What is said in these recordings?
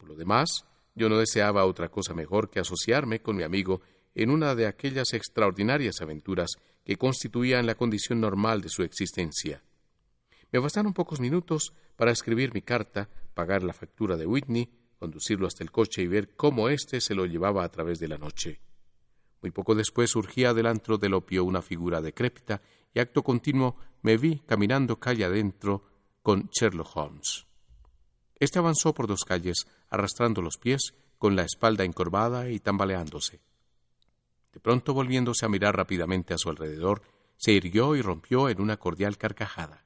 Por lo demás, yo no deseaba otra cosa mejor que asociarme con mi amigo en una de aquellas extraordinarias aventuras que constituían la condición normal de su existencia. Me bastaron pocos minutos para escribir mi carta, pagar la factura de Whitney, conducirlo hasta el coche y ver cómo éste se lo llevaba a través de la noche. Muy poco después surgía del antro del opio una figura decrépita y acto continuo me vi caminando calle adentro con Sherlock Holmes. Este avanzó por dos calles, arrastrando los pies, con la espalda encorvada y tambaleándose. De pronto, volviéndose a mirar rápidamente a su alrededor, se irguió y rompió en una cordial carcajada.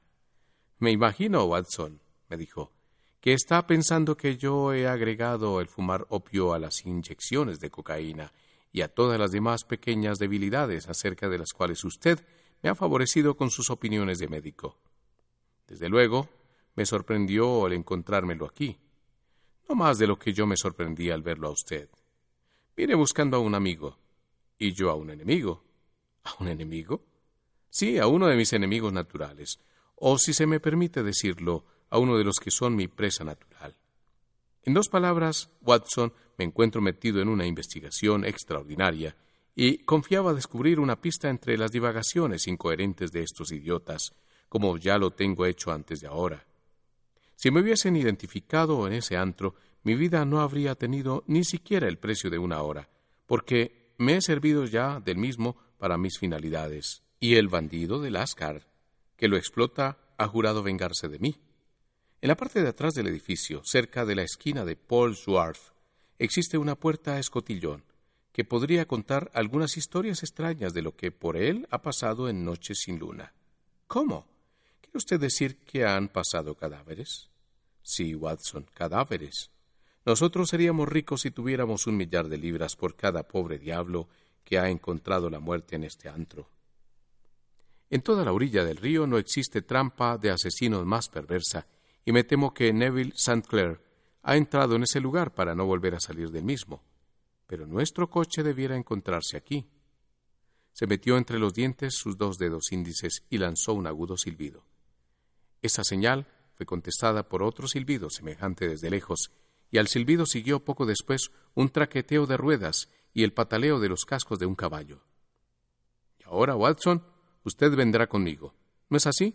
Me imagino, Watson, me dijo, que está pensando que yo he agregado el fumar opio a las inyecciones de cocaína y a todas las demás pequeñas debilidades acerca de las cuales usted me ha favorecido con sus opiniones de médico. Desde luego, me sorprendió el encontrármelo aquí. No más de lo que yo me sorprendí al verlo a usted. Vine buscando a un amigo, y yo a un enemigo. ¿A un enemigo? Sí, a uno de mis enemigos naturales, o si se me permite decirlo, a uno de los que son mi presa natural. En dos palabras, Watson, me encuentro metido en una investigación extraordinaria y confiaba descubrir una pista entre las divagaciones incoherentes de estos idiotas, como ya lo tengo hecho antes de ahora. Si me hubiesen identificado en ese antro, mi vida no habría tenido ni siquiera el precio de una hora, porque me he servido ya del mismo para mis finalidades, y el bandido de Lascar, que lo explota, ha jurado vengarse de mí. En la parte de atrás del edificio, cerca de la esquina de Paul's Wharf, existe una puerta a escotillón, que podría contar algunas historias extrañas de lo que por él ha pasado en noches sin luna. ¿Cómo? ¿Quiere usted decir que han pasado cadáveres? Sí, Watson, cadáveres. Nosotros seríamos ricos si tuviéramos un millar de libras por cada pobre diablo que ha encontrado la muerte en este antro. En toda la orilla del río no existe trampa de asesinos más perversa, y me temo que Neville St. Clair ha entrado en ese lugar para no volver a salir del mismo pero nuestro coche debiera encontrarse aquí. Se metió entre los dientes sus dos dedos índices y lanzó un agudo silbido. Esa señal fue contestada por otro silbido semejante desde lejos, y al silbido siguió poco después un traqueteo de ruedas y el pataleo de los cascos de un caballo. Y ahora, Watson, usted vendrá conmigo. ¿No es así?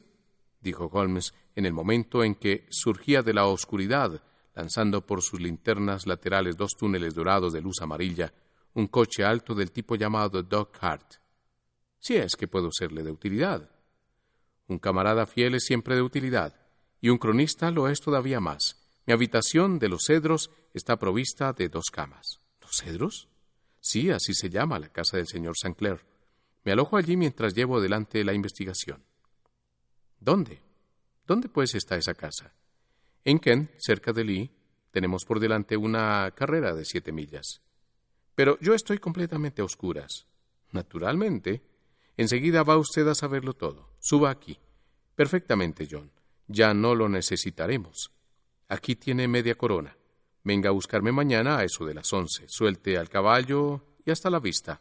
dijo Holmes en el momento en que surgía de la oscuridad lanzando por sus linternas laterales dos túneles dorados de luz amarilla, un coche alto del tipo llamado Dog Cart. Si es que puedo serle de utilidad. Un camarada fiel es siempre de utilidad, y un cronista lo es todavía más. Mi habitación de los cedros está provista de dos camas. ¿Los cedros? Sí, así se llama la casa del señor Clair. Me alojo allí mientras llevo adelante la investigación. ¿Dónde? ¿Dónde pues está esa casa? En Kent, cerca de Lee, tenemos por delante una carrera de siete millas. Pero yo estoy completamente a oscuras. Naturalmente. Enseguida va usted a saberlo todo. Suba aquí. Perfectamente, John. Ya no lo necesitaremos. Aquí tiene media corona. Venga a buscarme mañana a eso de las once. Suelte al caballo y hasta la vista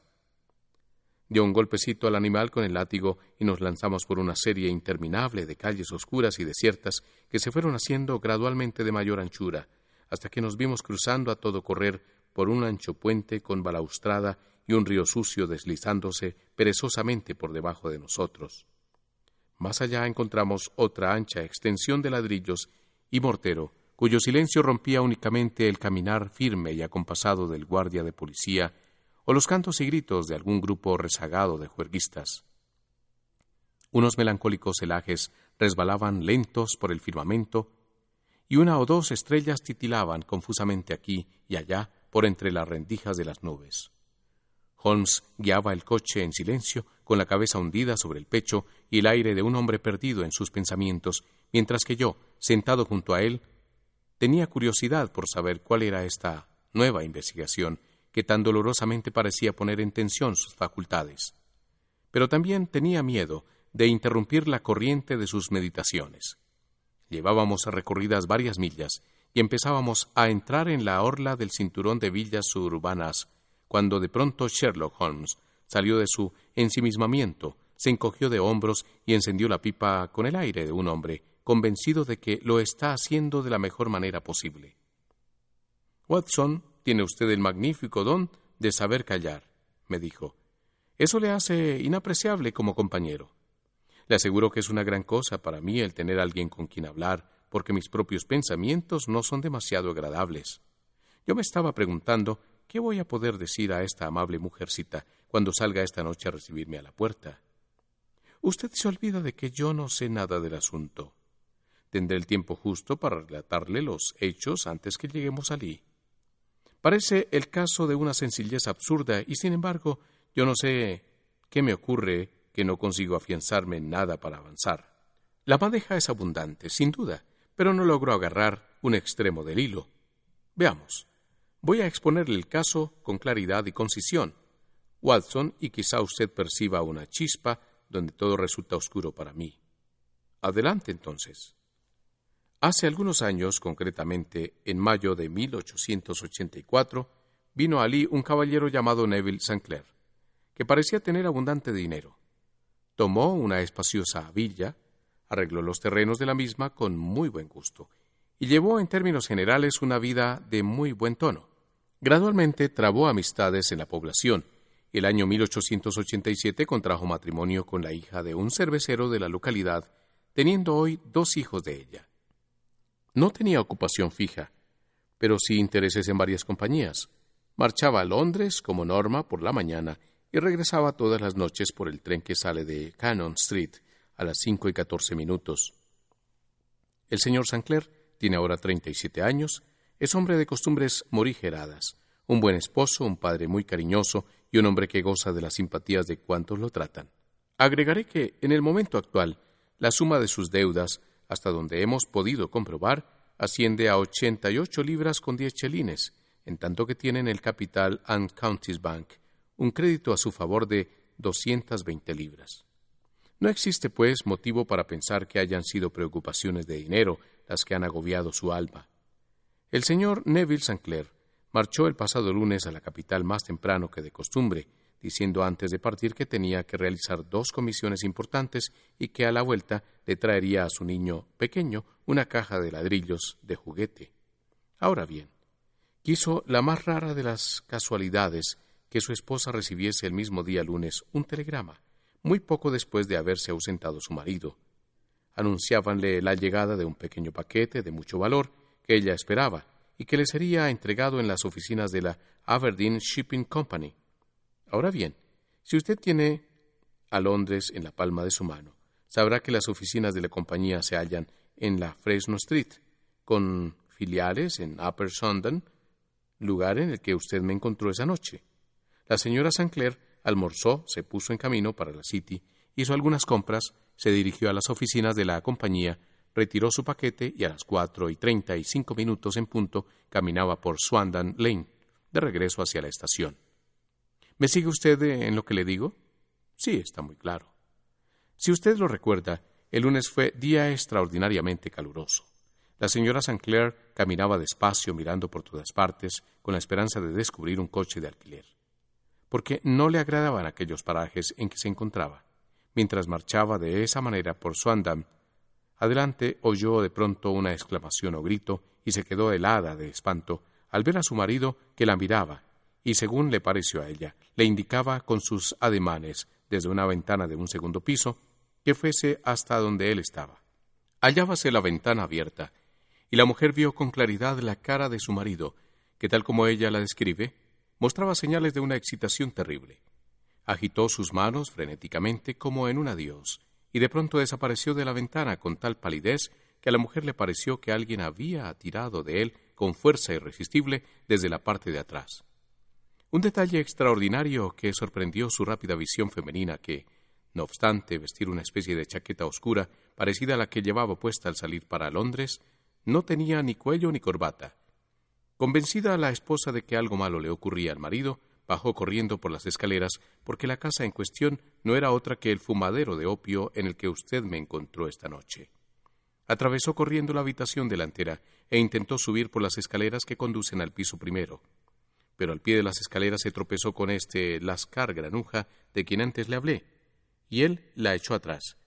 dio un golpecito al animal con el látigo y nos lanzamos por una serie interminable de calles oscuras y desiertas que se fueron haciendo gradualmente de mayor anchura, hasta que nos vimos cruzando a todo correr por un ancho puente con balaustrada y un río sucio deslizándose perezosamente por debajo de nosotros. Más allá encontramos otra ancha extensión de ladrillos y mortero, cuyo silencio rompía únicamente el caminar firme y acompasado del guardia de policía o los cantos y gritos de algún grupo rezagado de juerguistas. Unos melancólicos celajes resbalaban lentos por el firmamento y una o dos estrellas titilaban confusamente aquí y allá por entre las rendijas de las nubes. Holmes guiaba el coche en silencio, con la cabeza hundida sobre el pecho y el aire de un hombre perdido en sus pensamientos, mientras que yo, sentado junto a él, tenía curiosidad por saber cuál era esta nueva investigación que tan dolorosamente parecía poner en tensión sus facultades. Pero también tenía miedo de interrumpir la corriente de sus meditaciones. Llevábamos recorridas varias millas y empezábamos a entrar en la orla del cinturón de villas suburbanas, cuando de pronto Sherlock Holmes salió de su ensimismamiento, se encogió de hombros y encendió la pipa con el aire de un hombre convencido de que lo está haciendo de la mejor manera posible. Watson, tiene usted el magnífico don de saber callar, me dijo. Eso le hace inapreciable como compañero. Le aseguro que es una gran cosa para mí el tener alguien con quien hablar, porque mis propios pensamientos no son demasiado agradables. Yo me estaba preguntando qué voy a poder decir a esta amable mujercita cuando salga esta noche a recibirme a la puerta. Usted se olvida de que yo no sé nada del asunto. Tendré el tiempo justo para relatarle los hechos antes que lleguemos allí. Parece el caso de una sencillez absurda y sin embargo yo no sé qué me ocurre que no consigo afianzarme en nada para avanzar. La madeja es abundante, sin duda, pero no logro agarrar un extremo del hilo. Veamos. Voy a exponerle el caso con claridad y concisión. Watson, y quizá usted perciba una chispa donde todo resulta oscuro para mí. Adelante entonces. Hace algunos años, concretamente en mayo de 1884, vino allí un caballero llamado Neville St. Clair, que parecía tener abundante dinero. Tomó una espaciosa villa, arregló los terrenos de la misma con muy buen gusto, y llevó en términos generales una vida de muy buen tono. Gradualmente trabó amistades en la población, el año 1887 contrajo matrimonio con la hija de un cervecero de la localidad, teniendo hoy dos hijos de ella. No tenía ocupación fija, pero sí intereses en varias compañías. Marchaba a Londres como norma por la mañana y regresaba todas las noches por el tren que sale de Cannon Street a las cinco y catorce minutos. El señor Sancler tiene ahora treinta y siete años, es hombre de costumbres morigeradas, un buen esposo, un padre muy cariñoso y un hombre que goza de las simpatías de cuantos lo tratan. Agregaré que, en el momento actual, la suma de sus deudas, hasta donde hemos podido comprobar, asciende a ochenta y ocho libras con diez chelines, en tanto que tiene en el capital and Counties Bank un crédito a su favor de doscientas veinte libras. No existe, pues, motivo para pensar que hayan sido preocupaciones de dinero las que han agobiado su alma. El señor Neville St. Clair marchó el pasado lunes a la capital más temprano que de costumbre, diciendo antes de partir que tenía que realizar dos comisiones importantes y que a la vuelta le traería a su niño pequeño una caja de ladrillos de juguete. Ahora bien, quiso la más rara de las casualidades que su esposa recibiese el mismo día lunes un telegrama, muy poco después de haberse ausentado su marido. Anunciábanle la llegada de un pequeño paquete de mucho valor que ella esperaba, y que le sería entregado en las oficinas de la Aberdeen Shipping Company. Ahora bien, si usted tiene a Londres en la palma de su mano, sabrá que las oficinas de la compañía se hallan en la Fresno Street, con filiales en Upper Sundon, lugar en el que usted me encontró esa noche. La señora Sancler almorzó, se puso en camino para la City, hizo algunas compras, se dirigió a las oficinas de la compañía retiró su paquete y a las cuatro y treinta y cinco minutos en punto caminaba por Swandam Lane, de regreso hacia la estación. ¿Me sigue usted en lo que le digo? Sí, está muy claro. Si usted lo recuerda, el lunes fue día extraordinariamente caluroso. La señora St. Clair caminaba despacio mirando por todas partes con la esperanza de descubrir un coche de alquiler, porque no le agradaban aquellos parajes en que se encontraba. Mientras marchaba de esa manera por Swandam, Adelante oyó de pronto una exclamación o grito y se quedó helada de espanto al ver a su marido que la miraba y, según le pareció a ella, le indicaba con sus ademanes desde una ventana de un segundo piso que fuese hasta donde él estaba. Hallábase la ventana abierta y la mujer vio con claridad la cara de su marido, que tal como ella la describe, mostraba señales de una excitación terrible. Agitó sus manos frenéticamente como en un adiós y de pronto desapareció de la ventana con tal palidez que a la mujer le pareció que alguien había tirado de él con fuerza irresistible desde la parte de atrás. Un detalle extraordinario que sorprendió su rápida visión femenina que, no obstante vestir una especie de chaqueta oscura parecida a la que llevaba puesta al salir para Londres, no tenía ni cuello ni corbata. Convencida la esposa de que algo malo le ocurría al marido, Bajó corriendo por las escaleras porque la casa en cuestión no era otra que el fumadero de opio en el que usted me encontró esta noche. Atravesó corriendo la habitación delantera e intentó subir por las escaleras que conducen al piso primero. Pero al pie de las escaleras se tropezó con este lascar granuja de quien antes le hablé, y él la echó atrás,